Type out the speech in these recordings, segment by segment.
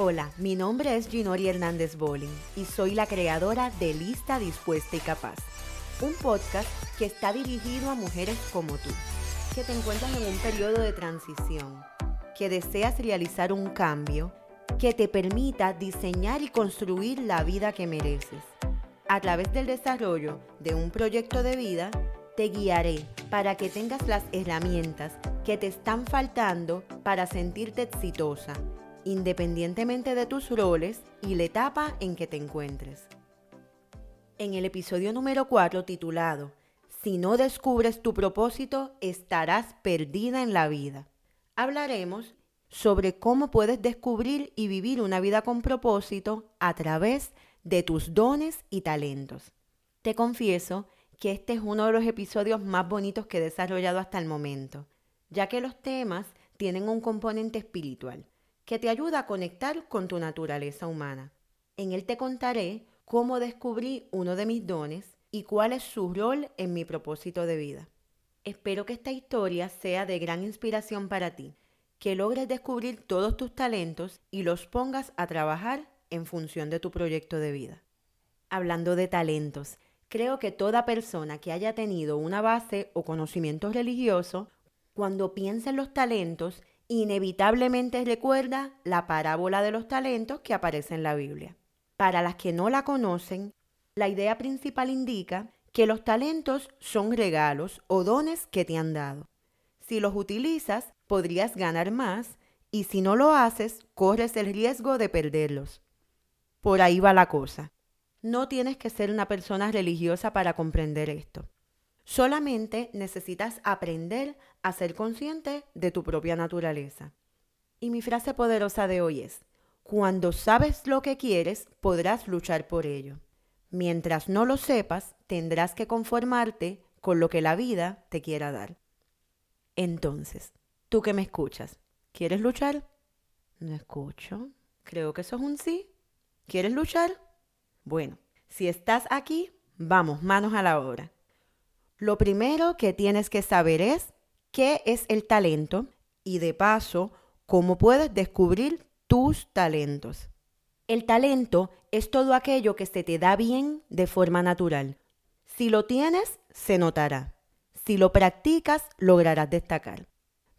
Hola, mi nombre es Ginori Hernández Bolling y soy la creadora de Lista Dispuesta y Capaz, un podcast que está dirigido a mujeres como tú, que te encuentras en un periodo de transición, que deseas realizar un cambio que te permita diseñar y construir la vida que mereces. A través del desarrollo de un proyecto de vida, te guiaré para que tengas las herramientas que te están faltando para sentirte exitosa independientemente de tus roles y la etapa en que te encuentres. En el episodio número 4 titulado Si no descubres tu propósito, estarás perdida en la vida. Hablaremos sobre cómo puedes descubrir y vivir una vida con propósito a través de tus dones y talentos. Te confieso que este es uno de los episodios más bonitos que he desarrollado hasta el momento, ya que los temas tienen un componente espiritual que te ayuda a conectar con tu naturaleza humana. En él te contaré cómo descubrí uno de mis dones y cuál es su rol en mi propósito de vida. Espero que esta historia sea de gran inspiración para ti, que logres descubrir todos tus talentos y los pongas a trabajar en función de tu proyecto de vida. Hablando de talentos, creo que toda persona que haya tenido una base o conocimiento religioso, cuando piensa en los talentos, inevitablemente recuerda la parábola de los talentos que aparece en la Biblia. Para las que no la conocen, la idea principal indica que los talentos son regalos o dones que te han dado. Si los utilizas, podrías ganar más y si no lo haces, corres el riesgo de perderlos. Por ahí va la cosa. No tienes que ser una persona religiosa para comprender esto. Solamente necesitas aprender a ser consciente de tu propia naturaleza. Y mi frase poderosa de hoy es, cuando sabes lo que quieres, podrás luchar por ello. Mientras no lo sepas, tendrás que conformarte con lo que la vida te quiera dar. Entonces, tú que me escuchas, ¿quieres luchar? No escucho. Creo que eso es un sí. ¿Quieres luchar? Bueno, si estás aquí, vamos, manos a la obra. Lo primero que tienes que saber es qué es el talento y de paso, cómo puedes descubrir tus talentos. El talento es todo aquello que se te da bien de forma natural. Si lo tienes, se notará. Si lo practicas, lograrás destacar.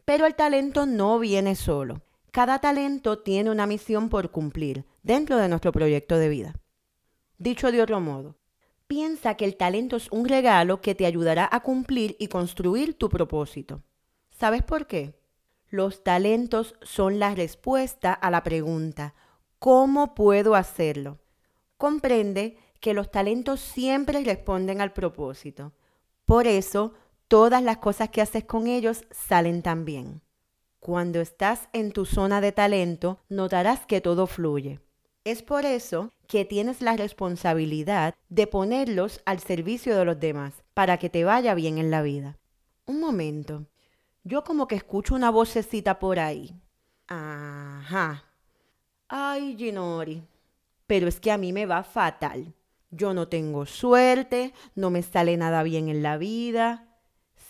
Pero el talento no viene solo. Cada talento tiene una misión por cumplir dentro de nuestro proyecto de vida. Dicho de otro modo, Piensa que el talento es un regalo que te ayudará a cumplir y construir tu propósito. ¿Sabes por qué? Los talentos son la respuesta a la pregunta, ¿cómo puedo hacerlo? Comprende que los talentos siempre responden al propósito. Por eso, todas las cosas que haces con ellos salen tan bien. Cuando estás en tu zona de talento, notarás que todo fluye. Es por eso que tienes la responsabilidad de ponerlos al servicio de los demás para que te vaya bien en la vida. Un momento. Yo como que escucho una vocecita por ahí. Ajá. Ay, Ginori. Pero es que a mí me va fatal. Yo no tengo suerte, no me sale nada bien en la vida.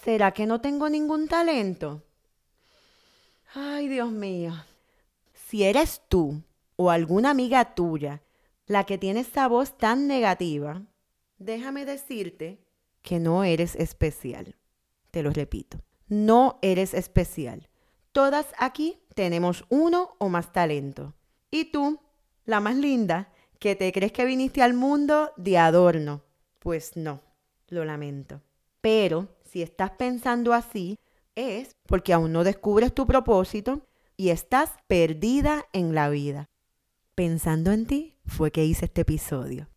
¿Será que no tengo ningún talento? Ay, Dios mío. Si eres tú o alguna amiga tuya la que tiene esa voz tan negativa, déjame decirte que no eres especial. Te lo repito, no eres especial. Todas aquí tenemos uno o más talento. Y tú, la más linda, que te crees que viniste al mundo de adorno. Pues no, lo lamento. Pero si estás pensando así, es porque aún no descubres tu propósito y estás perdida en la vida. Pensando en ti fue que hice este episodio.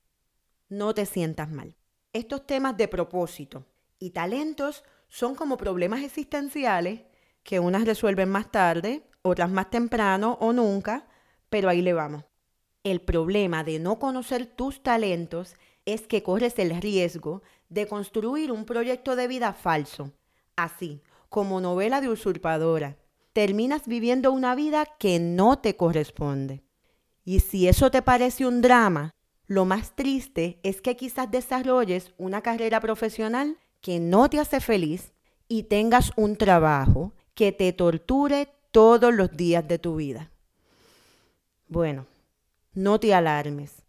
No te sientas mal. Estos temas de propósito y talentos son como problemas existenciales que unas resuelven más tarde, otras más temprano o nunca, pero ahí le vamos. El problema de no conocer tus talentos es que corres el riesgo de construir un proyecto de vida falso, así como novela de usurpadora. Terminas viviendo una vida que no te corresponde. Y si eso te parece un drama, lo más triste es que quizás desarrolles una carrera profesional que no te hace feliz y tengas un trabajo que te torture todos los días de tu vida. Bueno, no te alarmes,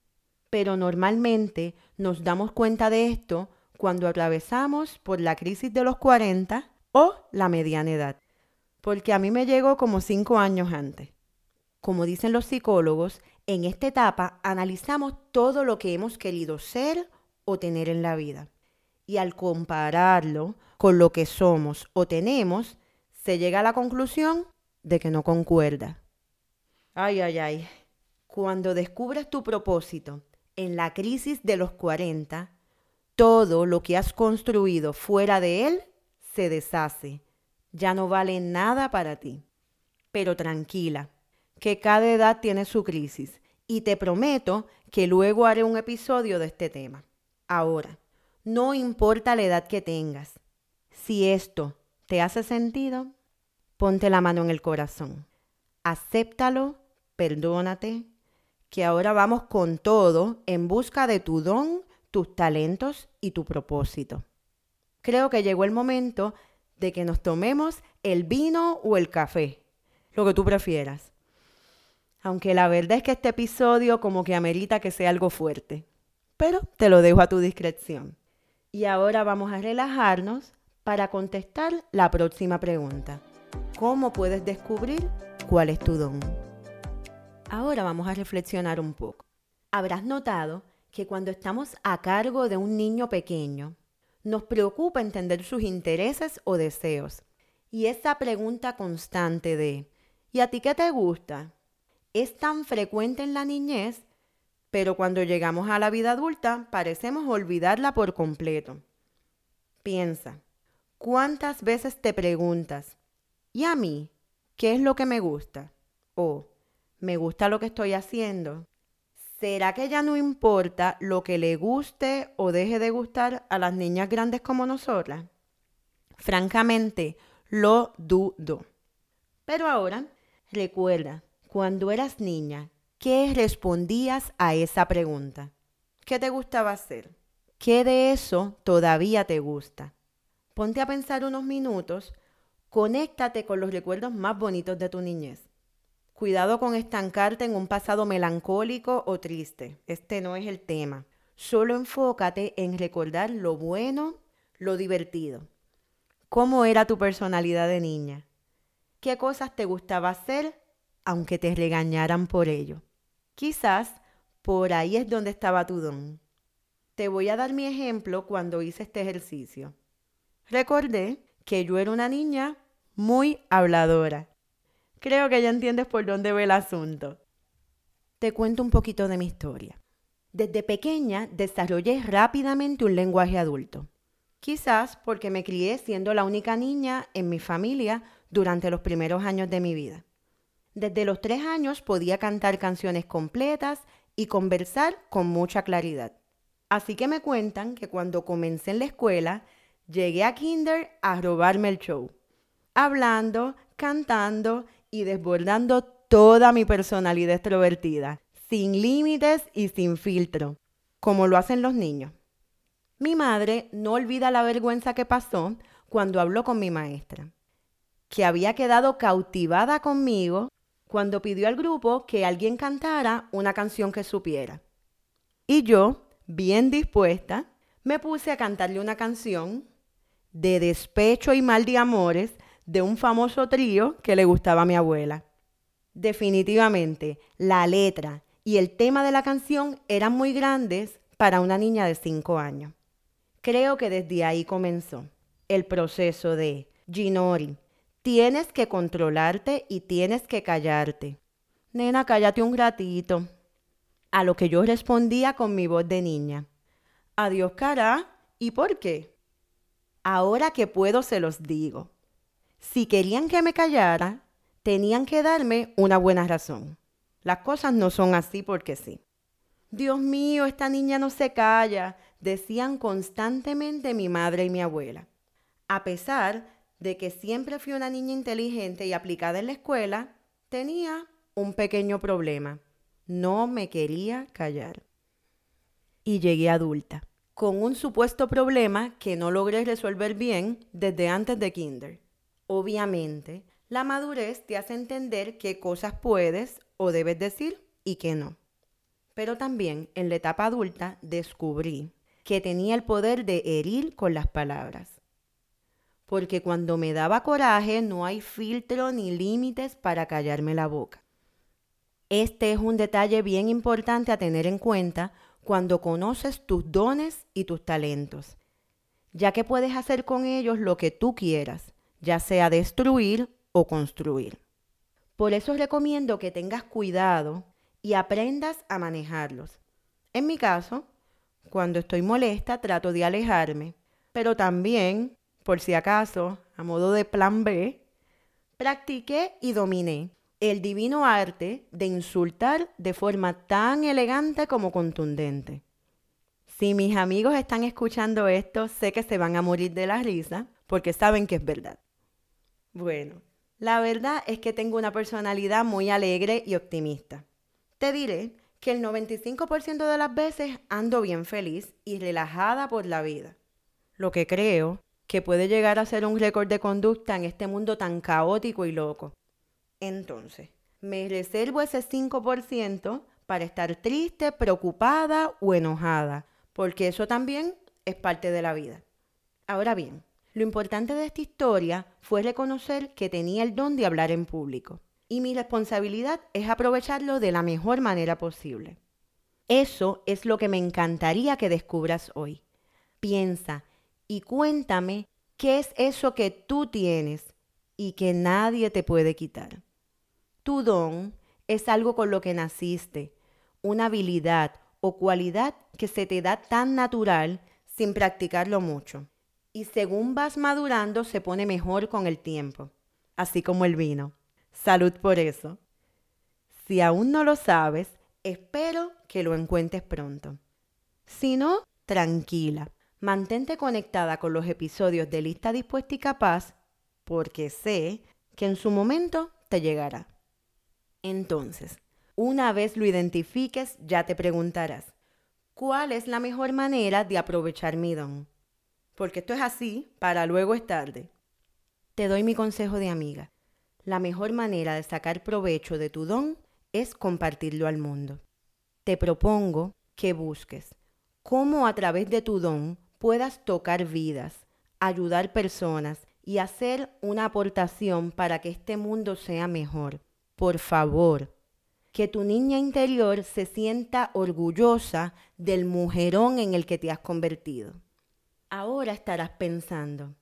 pero normalmente nos damos cuenta de esto cuando atravesamos por la crisis de los 40 o la mediana edad, porque a mí me llegó como cinco años antes. Como dicen los psicólogos, en esta etapa analizamos todo lo que hemos querido ser o tener en la vida. Y al compararlo con lo que somos o tenemos, se llega a la conclusión de que no concuerda. Ay, ay, ay. Cuando descubres tu propósito en la crisis de los 40, todo lo que has construido fuera de él se deshace. Ya no vale nada para ti. Pero tranquila, que cada edad tiene su crisis y te prometo que luego haré un episodio de este tema. Ahora, no importa la edad que tengas, si esto te hace sentido, ponte la mano en el corazón. Acéptalo, perdónate, que ahora vamos con todo en busca de tu don, tus talentos y tu propósito. Creo que llegó el momento de que nos tomemos el vino o el café, lo que tú prefieras. Aunque la verdad es que este episodio como que amerita que sea algo fuerte. Pero te lo dejo a tu discreción. Y ahora vamos a relajarnos para contestar la próxima pregunta. ¿Cómo puedes descubrir cuál es tu don? Ahora vamos a reflexionar un poco. Habrás notado que cuando estamos a cargo de un niño pequeño, nos preocupa entender sus intereses o deseos. Y esa pregunta constante de ¿y a ti qué te gusta? Es tan frecuente en la niñez, pero cuando llegamos a la vida adulta parecemos olvidarla por completo. Piensa, ¿cuántas veces te preguntas, ¿y a mí? ¿Qué es lo que me gusta? ¿O me gusta lo que estoy haciendo? ¿Será que ya no importa lo que le guste o deje de gustar a las niñas grandes como nosotras? Francamente, lo dudo. Pero ahora, recuerda cuando eras niña, ¿qué respondías a esa pregunta? ¿Qué te gustaba hacer? ¿Qué de eso todavía te gusta? Ponte a pensar unos minutos, conéctate con los recuerdos más bonitos de tu niñez. Cuidado con estancarte en un pasado melancólico o triste. Este no es el tema. Solo enfócate en recordar lo bueno, lo divertido. ¿Cómo era tu personalidad de niña? ¿Qué cosas te gustaba hacer aunque te regañaran por ello. Quizás por ahí es donde estaba tu don. Te voy a dar mi ejemplo cuando hice este ejercicio. Recordé que yo era una niña muy habladora. Creo que ya entiendes por dónde ve el asunto. Te cuento un poquito de mi historia. Desde pequeña desarrollé rápidamente un lenguaje adulto. Quizás porque me crié siendo la única niña en mi familia durante los primeros años de mi vida. Desde los tres años podía cantar canciones completas y conversar con mucha claridad. Así que me cuentan que cuando comencé en la escuela, llegué a Kinder a robarme el show, hablando, cantando y desbordando toda mi personalidad extrovertida, sin límites y sin filtro, como lo hacen los niños. Mi madre no olvida la vergüenza que pasó cuando habló con mi maestra, que había quedado cautivada conmigo cuando pidió al grupo que alguien cantara una canción que supiera. Y yo, bien dispuesta, me puse a cantarle una canción de despecho y mal de amores de un famoso trío que le gustaba a mi abuela. Definitivamente, la letra y el tema de la canción eran muy grandes para una niña de 5 años. Creo que desde ahí comenzó el proceso de Ginori, Tienes que controlarte y tienes que callarte. Nena, cállate un ratito. A lo que yo respondía con mi voz de niña. Adiós, cara. ¿Y por qué? Ahora que puedo se los digo. Si querían que me callara, tenían que darme una buena razón. Las cosas no son así porque sí. Dios mío, esta niña no se calla, decían constantemente mi madre y mi abuela. A pesar de que siempre fui una niña inteligente y aplicada en la escuela, tenía un pequeño problema. No me quería callar. Y llegué adulta, con un supuesto problema que no logré resolver bien desde antes de kinder. Obviamente, la madurez te hace entender qué cosas puedes o debes decir y qué no. Pero también en la etapa adulta descubrí que tenía el poder de herir con las palabras. Porque cuando me daba coraje no hay filtro ni límites para callarme la boca. Este es un detalle bien importante a tener en cuenta cuando conoces tus dones y tus talentos, ya que puedes hacer con ellos lo que tú quieras, ya sea destruir o construir. Por eso recomiendo que tengas cuidado y aprendas a manejarlos. En mi caso, cuando estoy molesta trato de alejarme, pero también, por si acaso, a modo de plan B, practiqué y dominé el divino arte de insultar de forma tan elegante como contundente. Si mis amigos están escuchando esto, sé que se van a morir de la risa porque saben que es verdad. Bueno, la verdad es que tengo una personalidad muy alegre y optimista. Te diré que el 95% de las veces ando bien feliz y relajada por la vida. Lo que creo que puede llegar a ser un récord de conducta en este mundo tan caótico y loco. Entonces, me reservo ese 5% para estar triste, preocupada o enojada, porque eso también es parte de la vida. Ahora bien, lo importante de esta historia fue reconocer que tenía el don de hablar en público y mi responsabilidad es aprovecharlo de la mejor manera posible. Eso es lo que me encantaría que descubras hoy. Piensa y cuéntame qué es eso que tú tienes y que nadie te puede quitar. Tu don es algo con lo que naciste, una habilidad o cualidad que se te da tan natural sin practicarlo mucho. Y según vas madurando se pone mejor con el tiempo, así como el vino. Salud por eso. Si aún no lo sabes, espero que lo encuentres pronto. Si no, tranquila. Mantente conectada con los episodios de Lista Dispuesta y Capaz porque sé que en su momento te llegará. Entonces, una vez lo identifiques, ya te preguntarás, ¿cuál es la mejor manera de aprovechar mi don? Porque esto es así, para luego es tarde. Te doy mi consejo de amiga. La mejor manera de sacar provecho de tu don es compartirlo al mundo. Te propongo que busques cómo a través de tu don puedas tocar vidas, ayudar personas y hacer una aportación para que este mundo sea mejor por favor, que tu niña interior se sienta orgullosa del mujerón en el que te has convertido. Ahora estarás pensando,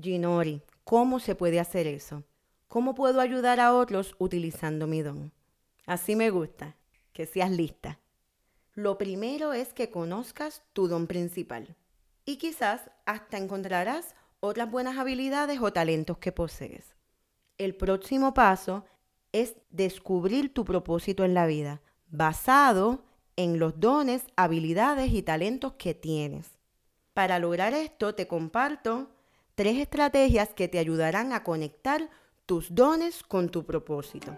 Ginori, ¿cómo se puede hacer eso? ¿Cómo puedo ayudar a otros utilizando mi don? Así me gusta, que seas lista. Lo primero es que conozcas tu don principal y quizás hasta encontrarás otras buenas habilidades o talentos que posees. El próximo paso es descubrir tu propósito en la vida, basado en los dones, habilidades y talentos que tienes. Para lograr esto te comparto tres estrategias que te ayudarán a conectar tus dones con tu propósito.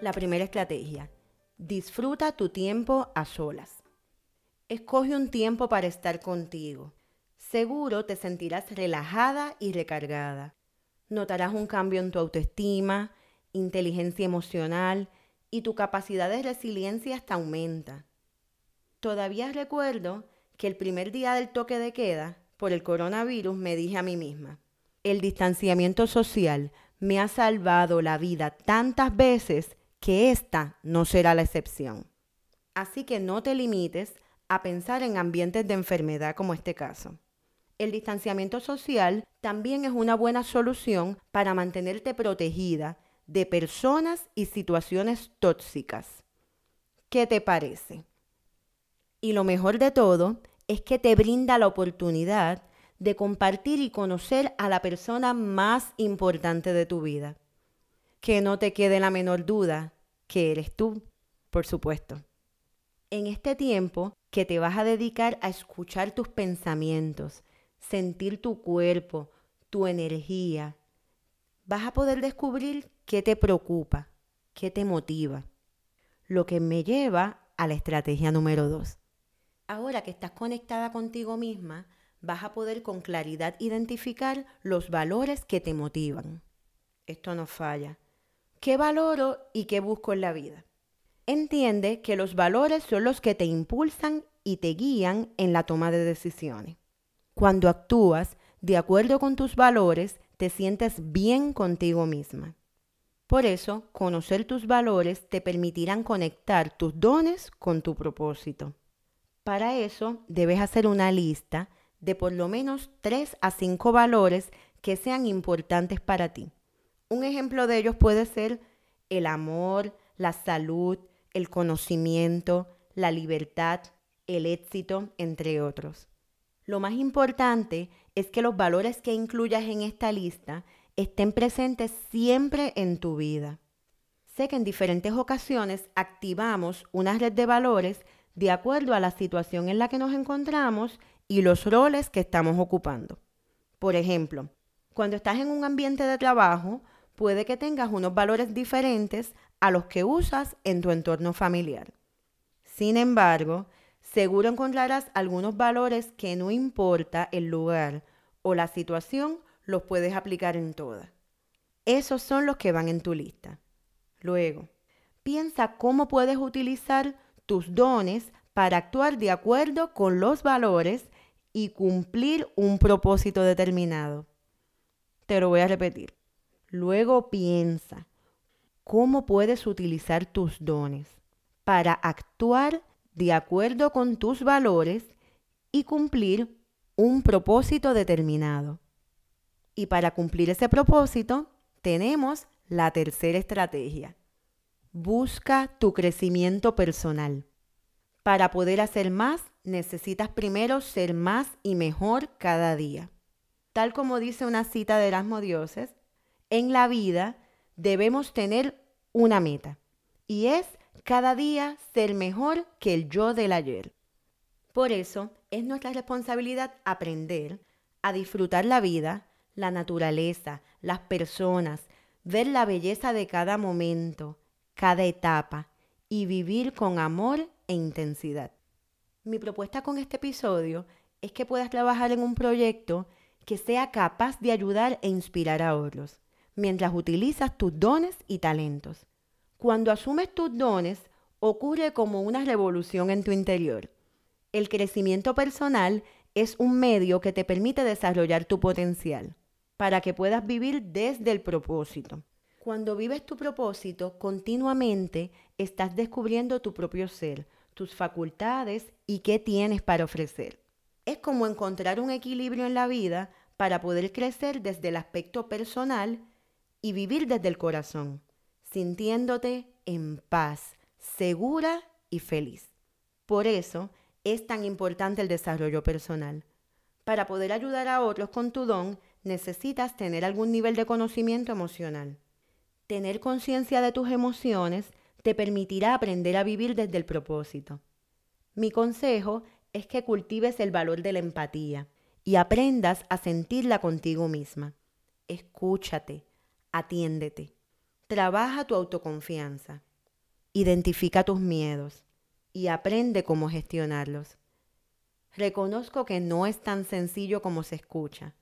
La primera estrategia, disfruta tu tiempo a solas. Escoge un tiempo para estar contigo. Seguro te sentirás relajada y recargada. Notarás un cambio en tu autoestima, inteligencia emocional y tu capacidad de resiliencia hasta aumenta. Todavía recuerdo que el primer día del toque de queda por el coronavirus me dije a mí misma, el distanciamiento social me ha salvado la vida tantas veces que esta no será la excepción. Así que no te limites a pensar en ambientes de enfermedad como este caso el distanciamiento social también es una buena solución para mantenerte protegida de personas y situaciones tóxicas. ¿Qué te parece? Y lo mejor de todo es que te brinda la oportunidad de compartir y conocer a la persona más importante de tu vida. Que no te quede la menor duda que eres tú, por supuesto. En este tiempo que te vas a dedicar a escuchar tus pensamientos, sentir tu cuerpo, tu energía, vas a poder descubrir qué te preocupa, qué te motiva. Lo que me lleva a la estrategia número dos. Ahora que estás conectada contigo misma, vas a poder con claridad identificar los valores que te motivan. Esto no falla. ¿Qué valoro y qué busco en la vida? Entiende que los valores son los que te impulsan y te guían en la toma de decisiones. Cuando actúas de acuerdo con tus valores, te sientes bien contigo misma. Por eso, conocer tus valores te permitirán conectar tus dones con tu propósito. Para eso, debes hacer una lista de por lo menos 3 a 5 valores que sean importantes para ti. Un ejemplo de ellos puede ser el amor, la salud, el conocimiento, la libertad, el éxito, entre otros. Lo más importante es que los valores que incluyas en esta lista estén presentes siempre en tu vida. Sé que en diferentes ocasiones activamos una red de valores de acuerdo a la situación en la que nos encontramos y los roles que estamos ocupando. Por ejemplo, cuando estás en un ambiente de trabajo, puede que tengas unos valores diferentes a los que usas en tu entorno familiar. Sin embargo, seguro encontrarás algunos valores que no importa el lugar o la situación, los puedes aplicar en todas. Esos son los que van en tu lista. Luego, piensa cómo puedes utilizar tus dones para actuar de acuerdo con los valores y cumplir un propósito determinado. Te lo voy a repetir. Luego piensa cómo puedes utilizar tus dones para actuar de acuerdo con tus valores y cumplir un propósito determinado. Y para cumplir ese propósito tenemos la tercera estrategia. Busca tu crecimiento personal. Para poder hacer más, necesitas primero ser más y mejor cada día. Tal como dice una cita de Erasmo Dioses, en la vida debemos tener una meta y es cada día ser mejor que el yo del ayer. Por eso es nuestra responsabilidad aprender a disfrutar la vida, la naturaleza, las personas, ver la belleza de cada momento, cada etapa y vivir con amor e intensidad. Mi propuesta con este episodio es que puedas trabajar en un proyecto que sea capaz de ayudar e inspirar a otros, mientras utilizas tus dones y talentos. Cuando asumes tus dones, ocurre como una revolución en tu interior. El crecimiento personal es un medio que te permite desarrollar tu potencial para que puedas vivir desde el propósito. Cuando vives tu propósito, continuamente estás descubriendo tu propio ser, tus facultades y qué tienes para ofrecer. Es como encontrar un equilibrio en la vida para poder crecer desde el aspecto personal y vivir desde el corazón, sintiéndote en paz, segura y feliz. Por eso es tan importante el desarrollo personal. Para poder ayudar a otros con tu don, necesitas tener algún nivel de conocimiento emocional. Tener conciencia de tus emociones te permitirá aprender a vivir desde el propósito. Mi consejo es que cultives el valor de la empatía y aprendas a sentirla contigo misma. Escúchate, atiéndete, trabaja tu autoconfianza, identifica tus miedos y aprende cómo gestionarlos. Reconozco que no es tan sencillo como se escucha.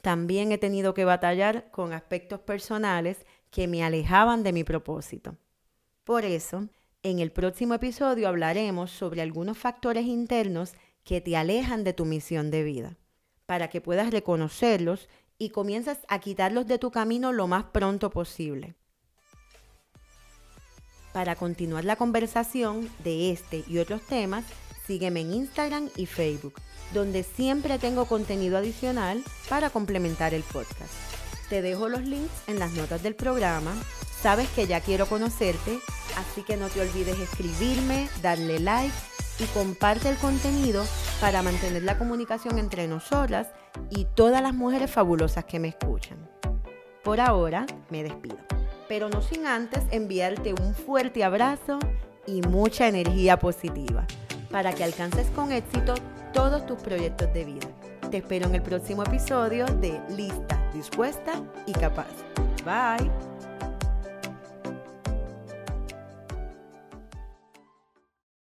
También he tenido que batallar con aspectos personales que me alejaban de mi propósito. Por eso, en el próximo episodio hablaremos sobre algunos factores internos que te alejan de tu misión de vida, para que puedas reconocerlos y comiences a quitarlos de tu camino lo más pronto posible. Para continuar la conversación de este y otros temas, sígueme en Instagram y Facebook, donde siempre tengo contenido adicional para complementar el podcast. Te dejo los links en las notas del programa. Sabes que ya quiero conocerte, así que no te olvides escribirme, darle like y comparte el contenido para mantener la comunicación entre nosotras y todas las mujeres fabulosas que me escuchan. Por ahora me despido pero no sin antes enviarte un fuerte abrazo y mucha energía positiva para que alcances con éxito todos tus proyectos de vida. Te espero en el próximo episodio de Lista, Dispuesta y Capaz. Bye.